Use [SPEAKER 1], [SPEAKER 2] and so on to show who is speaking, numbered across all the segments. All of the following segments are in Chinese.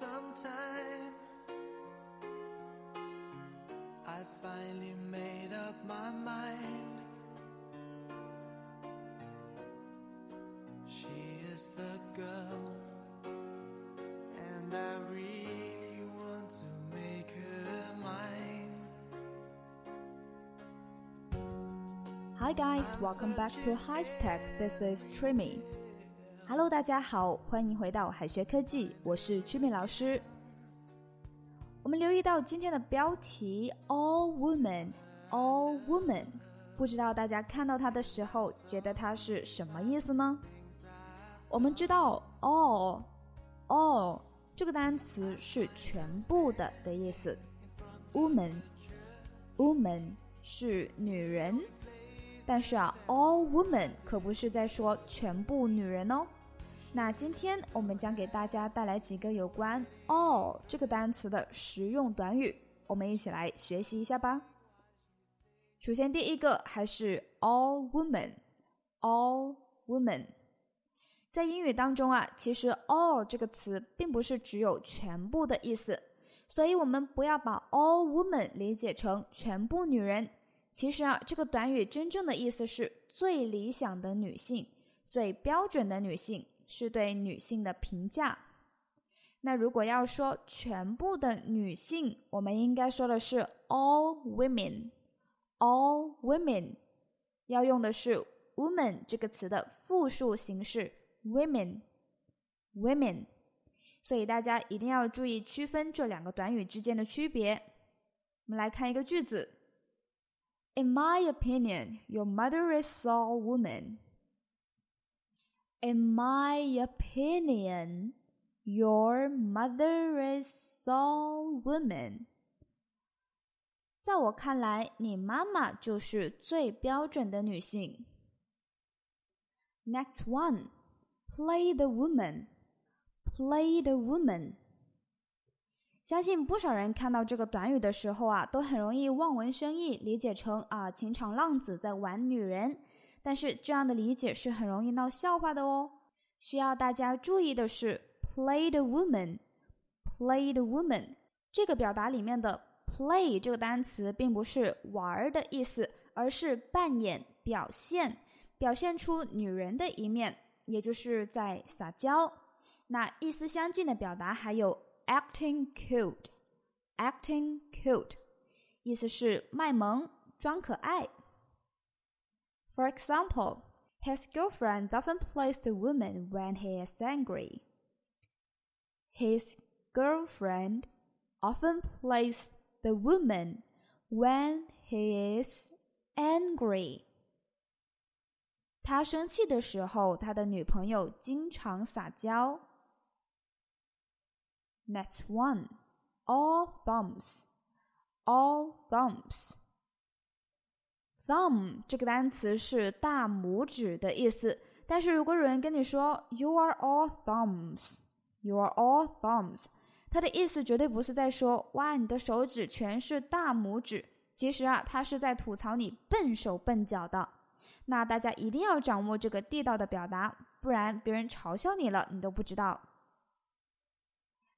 [SPEAKER 1] some time. I finally made up my mind. She is the girl, and I really want to make her mine.
[SPEAKER 2] Hi guys, welcome back to High Tech. This is Trimmy. Hello，大家好，欢迎回到海学科技，我是曲敏老师。我们留意到今天的标题 All Women, All Women，不知道大家看到它的时候觉得它是什么意思呢？我们知道 All, All 这个单词是全部的的意思，Woman, Woman 是女人。但是啊，all women 可不是在说全部女人哦。那今天我们将给大家带来几个有关 all 这个单词的实用短语，我们一起来学习一下吧。首先，第一个还是 all women，all women。在英语当中啊，其实 all 这个词并不是只有全部的意思，所以我们不要把 all women 理解成全部女人。其实啊，这个短语真正的意思是最理想的女性、最标准的女性，是对女性的评价。那如果要说全部的女性，我们应该说的是 all women，all women，要用的是 woman 这个词的复数形式 women，women。所以大家一定要注意区分这两个短语之间的区别。我们来看一个句子。In my opinion, your mother is a woman. In my opinion, your mother is a woman. 在我看来，你妈妈就是最标准的女性。Next one, play the woman. Play the woman. 相信不少人看到这个短语的时候啊，都很容易望文生义，理解成啊情场浪子在玩女人。 但是这样的理解是很容易闹笑话的哦。需要大家注意的是，play the woman，play the woman 这个表达里面的 play 这个单词并不是玩的意思，而是扮演、表现、表现出女人的一面，也就是在撒娇。那意思相近的表达还有。acting cute, acting cute，意思是卖萌、装可爱。For example, his girlfriend often plays the woman when he is angry. His girlfriend often plays the woman when he is angry. 他生气的时候，他的女朋友经常撒娇。Next one, all thumbs, all thumbs. Thumb 这个单词是大拇指的意思，但是如果有人跟你说 “You are all thumbs”, “You are all thumbs”，它的意思绝对不是在说“哇，你的手指全是大拇指”。其实啊，它是在吐槽你笨手笨脚的。那大家一定要掌握这个地道的表达，不然别人嘲笑你了，你都不知道。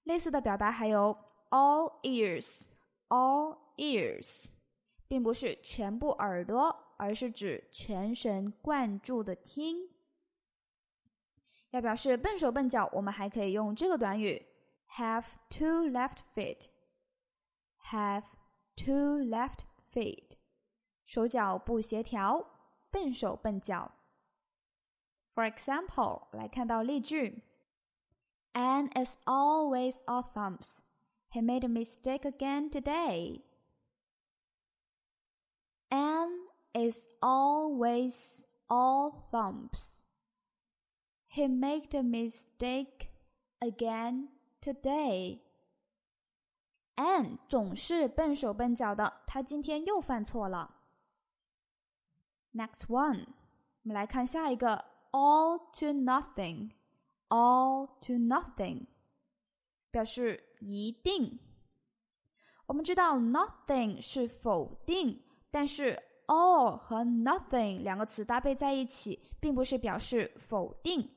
[SPEAKER 2] 类似的表达还有 all ears，all ears，并不是全部耳朵，而是指全神贯注的听。要表示笨手笨脚，我们还可以用这个短语 have two left feet，have two left feet，手脚不协调，笨手笨脚。For example，来看到例句。And as always all thumbs. He made a mistake again today. And is always all thumbs. He made a mistake again today. Anne 总是笨手笨脚的，他今天又犯错了。Next one，我们来看下一个，all to nothing。all to nothing，表示一定。我们知道 nothing 是否定， 但是 all 和 nothing 两个词搭配在一起，并不是表示否定。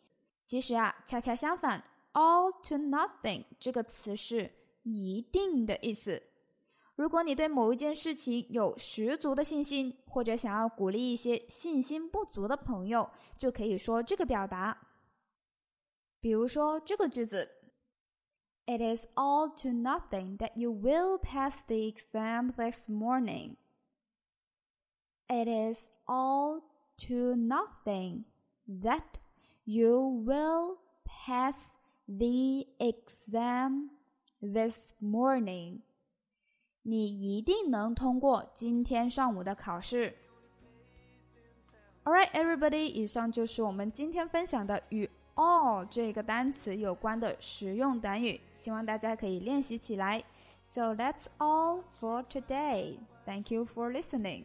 [SPEAKER 2] 其实啊，恰恰相反 all to nothing 这个词是一定的意思。如果你对某一件事情有十足的信心，或者想要鼓励一些信心不足的朋友，就可以说这个表达。比如说这个句子：It is all to nothing that you will pass the exam this morning. It is all to nothing that you will pass the exam this morning. 你一定能通过今天上午的考试。All right, everybody，以上就是我们今天分享的与 all 这个单词有关的实用短语，希望大家可以练习起来。So that's all for today. Thank you for listening.